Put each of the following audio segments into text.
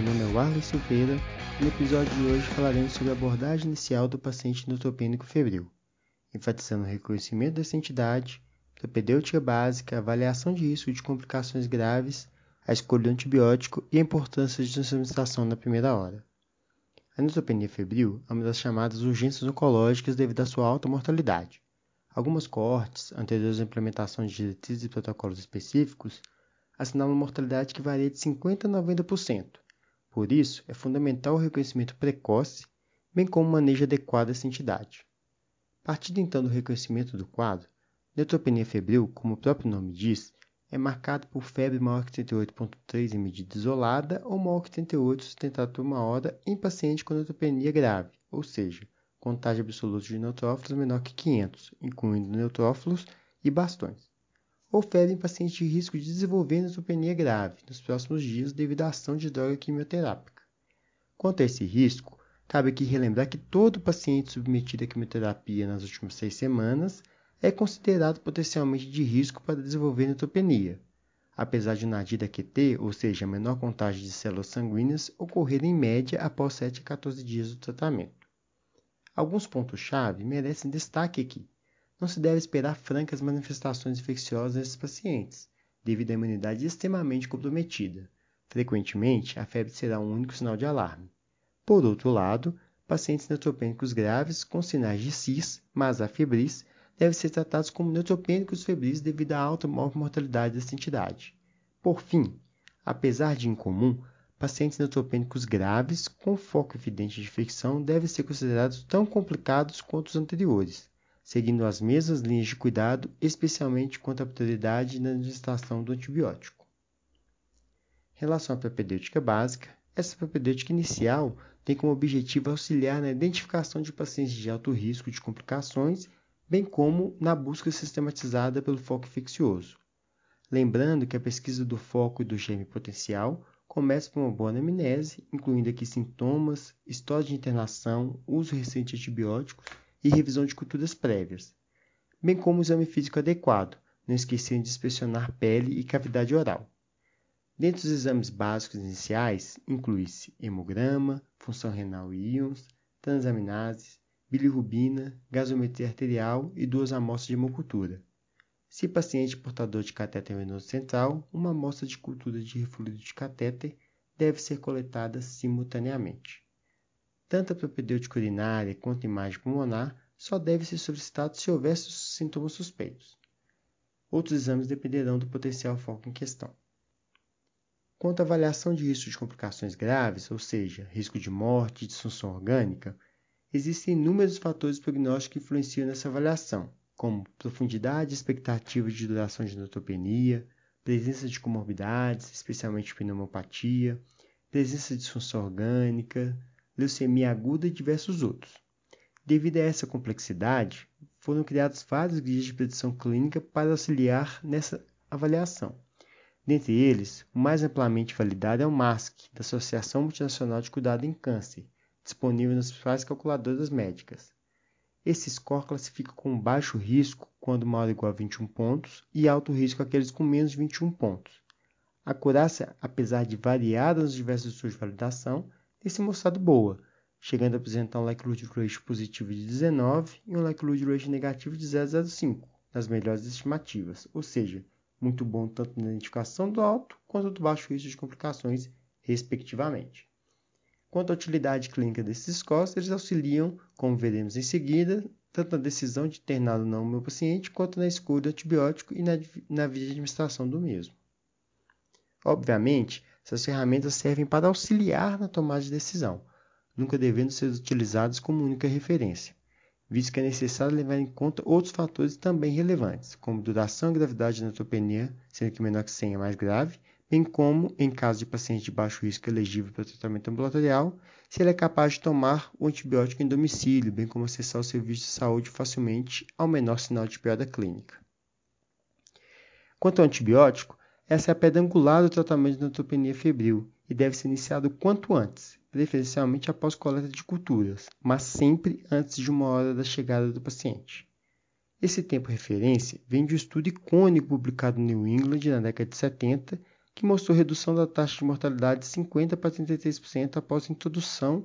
meu nome é Warley Silveira e no episódio de hoje falaremos sobre a abordagem inicial do paciente neutropênico febril, enfatizando o reconhecimento dessa entidade, propedêutica básica, avaliação de risco de complicações graves, a escolha do antibiótico e a importância de administração na primeira hora. A neutropenia febril é uma das chamadas urgências oncológicas devido à sua alta mortalidade. Algumas coortes, anteriores à implementação de diretrizes e protocolos específicos, assinalam uma mortalidade que varia de 50% a 90%. Por isso, é fundamental o reconhecimento precoce, bem como o manejo adequado dessa entidade. Partindo então do reconhecimento do quadro, neutropenia febril, como o próprio nome diz, é marcado por febre maior que 38,3 em medida isolada ou maior que 38 sustentada por uma hora em paciente com neutropenia grave, ou seja, contágio absoluto de neutrófilos menor que 500, incluindo neutrófilos e bastões. Ou febre em pacientes de risco de desenvolver neutropenia grave nos próximos dias devido à ação de droga quimioterápica. Quanto a esse risco, cabe aqui relembrar que todo paciente submetido à quimioterapia nas últimas seis semanas é considerado potencialmente de risco para desenvolver neutropenia, apesar de NADIDA QT, ou seja, a menor contagem de células sanguíneas, ocorrer em média após 7 a 14 dias do tratamento. Alguns pontos-chave merecem destaque aqui. Não se deve esperar francas manifestações infecciosas nesses pacientes, devido à imunidade extremamente comprometida. Frequentemente, a febre será um único sinal de alarme. Por outro lado, pacientes neutropênicos graves com sinais de CIS, mas afebris, devem ser tratados como neutropênicos febris devido à alta mortalidade dessa entidade. Por fim, apesar de incomum, pacientes neutropênicos graves com foco evidente de infecção devem ser considerados tão complicados quanto os anteriores, seguindo as mesmas linhas de cuidado, especialmente quanto à prioridade na administração do antibiótico. Em relação à propedêutica básica, essa propedêutica inicial tem como objetivo auxiliar na identificação de pacientes de alto risco de complicações, bem como na busca sistematizada pelo foco infeccioso. Lembrando que a pesquisa do foco e do germe potencial Começa com uma boa anamnese, incluindo aqui sintomas, história de internação, uso recente de antibióticos e revisão de culturas prévias, bem como o exame físico adequado, não esquecendo de inspecionar pele e cavidade oral. Dentre os exames básicos iniciais, inclui-se hemograma, função renal e íons, transaminases, bilirrubina, gasometria arterial e duas amostras de hemocultura. Se paciente portador de catéter venoso central, uma amostra de cultura de refluido de catéter deve ser coletada simultaneamente. Tanto a propedêutica urinária quanto a imagem pulmonar só deve ser solicitado se houver sintomas suspeitos. Outros exames dependerão do potencial foco em questão. Quanto à avaliação de risco de complicações graves, ou seja, risco de morte e disfunção orgânica, existem inúmeros fatores prognósticos que influenciam nessa avaliação, como profundidade expectativa de duração de neutropenia, presença de comorbidades, especialmente pneumopatia, presença de disfunção orgânica, leucemia aguda e diversos outros. Devido a essa complexidade, foram criados vários guias de predição clínica para auxiliar nessa avaliação. Dentre eles, o mais amplamente validado é o MASC, da Associação Multinacional de Cuidado em Câncer, disponível nas principais calculadoras médicas. Esse score classifica com baixo risco quando maior ou igual a 21 pontos e alto risco aqueles com menos de 21 pontos. A acurácia, apesar de variada nos diversos estudos de validação, tem se mostrado boa, chegando a apresentar um ratio positivo de 19 e um ratio negativo de 0,05 nas melhores estimativas, ou seja, muito bom tanto na identificação do alto quanto do baixo risco de complicações, respectivamente. Quanto à utilidade clínica desses scores, eles auxiliam, como veremos em seguida, tanto na decisão de internar ou não o meu paciente, quanto na escolha do antibiótico e na, na via de administração do mesmo. Obviamente, essas ferramentas servem para auxiliar na tomada de decisão, nunca devendo ser utilizadas como única referência, visto que é necessário levar em conta outros fatores também relevantes, como duração e gravidade da neutropenia, sendo que menor que 100 é mais grave, bem como, em caso de paciente de baixo risco elegível para tratamento ambulatorial, se ele é capaz de tomar o antibiótico em domicílio, bem como acessar o serviço de saúde facilmente ao menor sinal de piora clínica. Quanto ao antibiótico, essa é a pedra angular do tratamento de neutropenia febril e deve ser iniciado quanto antes, preferencialmente após coleta de culturas, mas sempre antes de uma hora da chegada do paciente. Esse tempo referência vem de um estudo icônico publicado no New England na década de 70 que mostrou redução da taxa de mortalidade de 50% para 33% após a introdução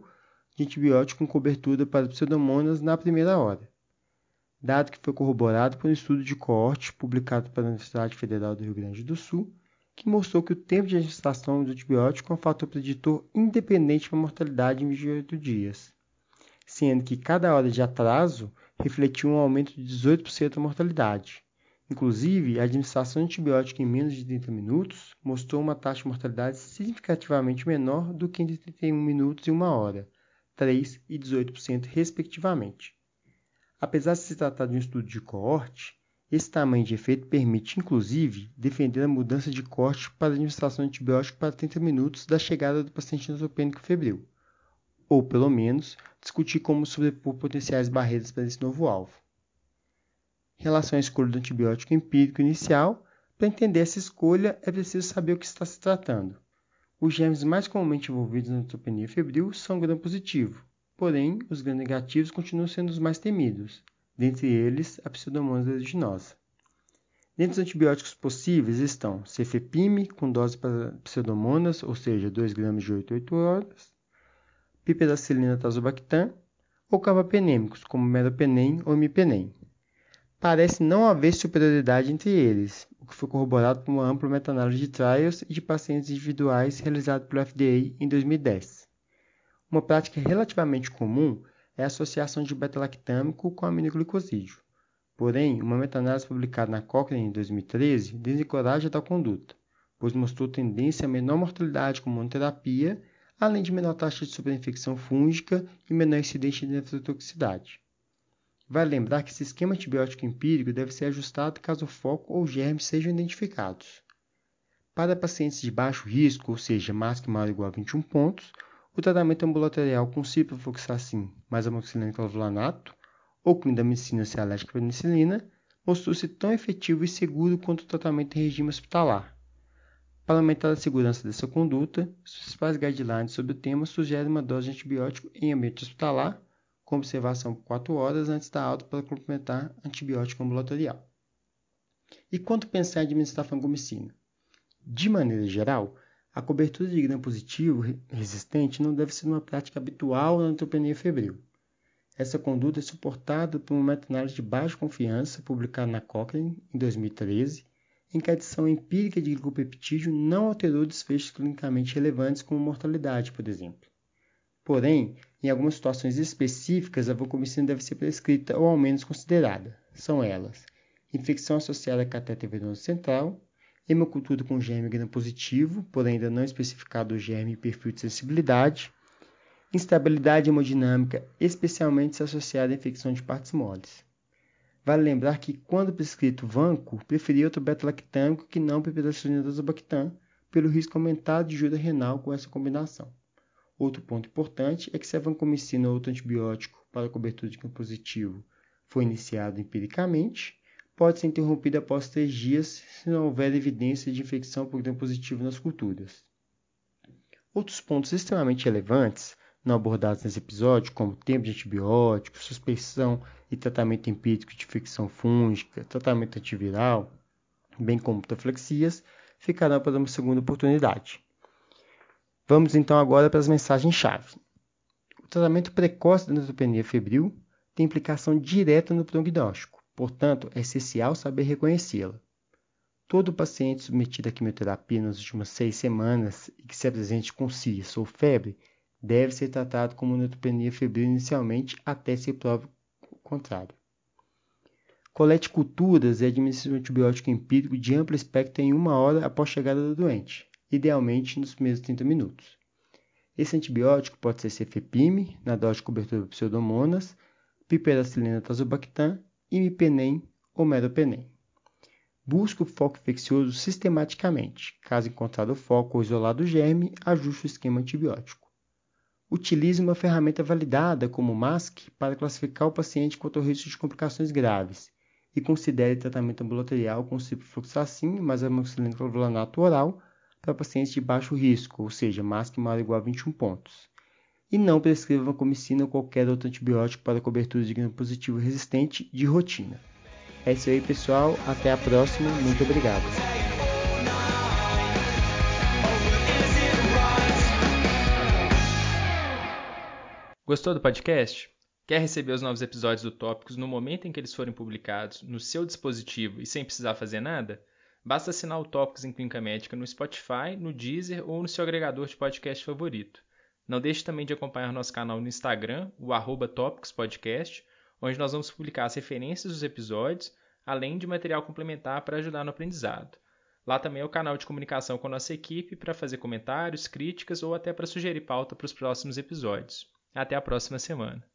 de antibiótico com cobertura para pseudomonas na primeira hora. Dado que foi corroborado por um estudo de coorte publicado pela Universidade Federal do Rio Grande do Sul, que mostrou que o tempo de administração do antibiótico é um fator preditor independente para a mortalidade em 28 dias, sendo que cada hora de atraso refletiu um aumento de 18% da mortalidade. Inclusive, a administração de antibiótico em menos de 30 minutos mostrou uma taxa de mortalidade significativamente menor do que entre 31 minutos e 1 hora, 3% e 18%, respectivamente. Apesar de se tratar de um estudo de coorte, esse tamanho de efeito permite, inclusive, defender a mudança de corte para a administração de antibiótico para 30 minutos da chegada do paciente neutropênico febril, ou, pelo menos, discutir como sobrepor potenciais barreiras para esse novo alvo. Em relação à escolha do antibiótico empírico inicial, para entender essa escolha é preciso saber o que está se tratando. Os germes mais comumente envolvidos na neutropenia febril são gram-positivo, porém, os gram-negativos continuam sendo os mais temidos, dentre eles a Pseudomonas aeruginosa. Dentre os antibióticos possíveis estão cefepime, com dose para pseudomonas, ou seja, 2 gramas de 8 a 8 horas, piperacilina tazobactam, ou carbapenêmicos, como meropenem ou imipenem. Parece não haver superioridade entre eles, o que foi corroborado por uma ampla meta-análise de trials e de pacientes individuais realizada pelo FDA em 2010. Uma prática relativamente comum é a associação de beta-lactâmico com aminoglicosídeo. Porém, uma meta-análise publicada na Cochrane em 2013 desencoraja tal conduta, pois mostrou tendência a menor mortalidade com monoterapia, além de menor taxa de superinfecção fúngica e menor incidência de nefrotoxicidade. Vale lembrar que esse esquema antibiótico empírico deve ser ajustado caso o foco ou germes sejam identificados. Para pacientes de baixo risco, ou seja, mais que maior ou igual a 21 pontos, o tratamento ambulatorial com ciprofloxacin mais amoxicilina clavulanato ou se alérgica à penicilina mostrou-se tão efetivo e seguro quanto o tratamento em regime hospitalar. Para aumentar a segurança dessa conduta, os principais guidelines sobre o tema sugerem uma dose de antibiótico em ambiente hospitalar, com observação por 4 horas antes da alta para complementar antibiótico ambulatorial. E quanto pensar em administrar fangomicina? De maneira geral, a cobertura de gram-positivo resistente não deve ser uma prática habitual na neutropenia febril. Essa conduta é suportada por uma meta-análise de baixa confiança publicada na Cochrane em 2013, em que a adição empírica de glicopeptídeo não alterou desfechos clinicamente relevantes como mortalidade, por exemplo. Porém, em algumas situações específicas, a vancomicina deve ser prescrita ou ao menos considerada. São elas: infecção associada a catéter venoso central, hemocultura com germe gram-positivo, porém ainda não especificado o germe e perfil de sensibilidade, instabilidade hemodinâmica, especialmente se associada à infecção de partes moles. Vale lembrar que, quando prescrito vanco, preferia outro beta-lactâmico que não pipiracilina tazobactam, pelo risco aumentado de ajuda renal com essa combinação. Outro ponto importante é que se a vancomicina ou outro antibiótico para cobertura de campo positivo foi iniciado empiricamente, pode ser interrompida após três dias se não houver evidência de infecção por gram positivo nas culturas. Outros pontos extremamente relevantes, não abordados nesse episódio, como tempo de antibiótico, suspensão e tratamento empírico de infecção fúngica, tratamento antiviral, bem como proflexias, ficarão para uma segunda oportunidade. Vamos então agora para as mensagens-chave. O tratamento precoce da neutropenia febril tem implicação direta no prognóstico Portanto, é essencial saber reconhecê-la. Todo paciente submetido à quimioterapia nas últimas seis semanas e que se apresente com cisto ou febre deve ser tratado como neutropenia febril inicialmente até se prove o contrário. Colete culturas e administre um antibiótico empírico de amplo espectro em uma hora após a chegada do doente, idealmente nos primeiros 30 minutos. Esse antibiótico pode ser cefepime, na dose de cobertura de pseudomonas, piperacilina tazobactam imipenem ou meropenem. Busque o foco infeccioso sistematicamente. Caso encontrado o foco ou isolado o germe, ajuste o esquema antibiótico. Utilize uma ferramenta validada como o MASC para classificar o paciente quanto ao risco de complicações graves e considere tratamento ambulatorial com ciprofloxacin mais amoxicilina clavulanato oral para pacientes de baixo risco, ou seja, MASC maior ou igual a 21 pontos e não prescreva comicina ou qualquer outro antibiótico para cobertura de gram positivo resistente de rotina. É isso aí, pessoal. Até a próxima. Muito obrigado. Gostou do podcast? Quer receber os novos episódios do Tópicos no momento em que eles forem publicados, no seu dispositivo e sem precisar fazer nada? Basta assinar o Tópicos em Clínica Médica no Spotify, no Deezer ou no seu agregador de podcast favorito. Não deixe também de acompanhar nosso canal no Instagram, o arroba Podcast, onde nós vamos publicar as referências dos episódios, além de material complementar para ajudar no aprendizado. Lá também é o canal de comunicação com a nossa equipe para fazer comentários, críticas ou até para sugerir pauta para os próximos episódios. Até a próxima semana.